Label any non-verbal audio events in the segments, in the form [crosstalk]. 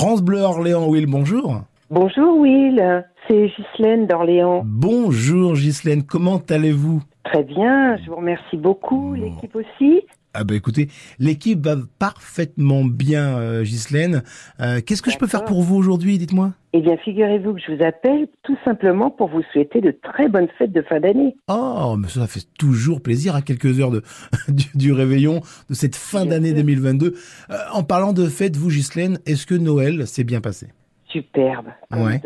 France Bleu Orléans, Will, bonjour. Bonjour Will, c'est Ghislaine d'Orléans. Bonjour Ghislaine, comment allez-vous? Très bien, je vous remercie beaucoup, l'équipe aussi. Ah bah écoutez, l'équipe va parfaitement bien, euh, Ghislaine. Euh, Qu'est-ce que je peux faire pour vous aujourd'hui, dites-moi? Eh bien, figurez-vous que je vous appelle tout simplement pour vous souhaiter de très bonnes fêtes de fin d'année. Oh, mais ça fait toujours plaisir à quelques heures de, [laughs] du, du réveillon de cette fin d'année sûr. 2022. Euh, en parlant de fête, vous Ghislaine, est-ce que Noël s'est bien passé? Superbe, Ouais.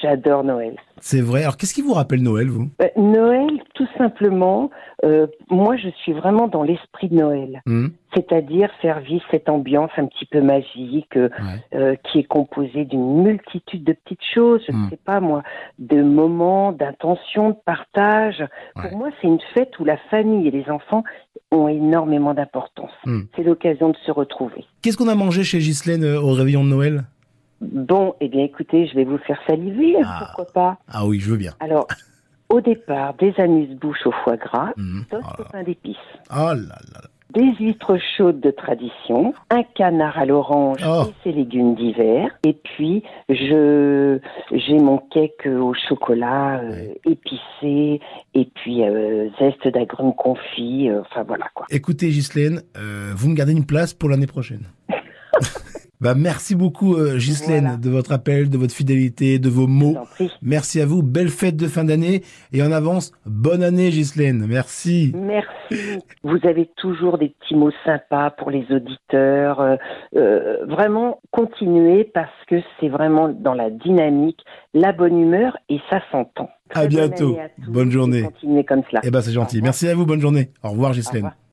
j'adore Noël. C'est vrai. Alors qu'est-ce qui vous rappelle Noël, vous? Euh, Noël, tout simplement, euh, moi je suis vraiment dans l'esprit de Noël, Hmm c'est-à-dire faire vivre cette ambiance un petit peu magique euh, Ouais. euh, qui est composée d'une multitude de petites choses, je ne Mm. sais pas moi, de moments, d'intentions, de partage. Ouais. Pour moi, c'est une fête où la famille et les enfants ont énormément d'importance. Mm. C'est l'occasion de se retrouver. Qu'est-ce qu'on a mangé chez Ghislaine au réveillon de Noël? Bon, eh bien écoutez, je vais vous faire saliver, Ah. pourquoi pas? Ah oui, je veux bien. Alors, au départ, des amuse-bouches au foie gras, Hmm. toast Oh au là pain d'épices. oh là là. des huîtres chaudes de tradition, un canard à l'orange Oh. et ses légumes d'hiver, et puis je j'ai mon cake au chocolat euh, épicé, et puis euh, zeste d'agrumes confit, euh, enfin voilà quoi. Écoutez, Ghislaine, vous me gardez une place pour l'année prochaine. [laughs] bah, merci beaucoup, euh, Ghislaine, Voilà. de votre appel, de votre fidélité, de vos mots. Merci à vous. Belle fête de fin d'année. Et en avance, bonne année, Ghislaine. Merci. Merci. Vous avez toujours des petits mots sympas pour les auditeurs. euh, euh, vraiment, continuez parce que c'est vraiment dans la dynamique, la bonne humeur et ça s'entend. À bonne bientôt. à Bonne journée. Continuez comme cela. Eh ben, c'est gentil. Merci à vous. Bonne journée. Au revoir, Au Ghislaine. revoir.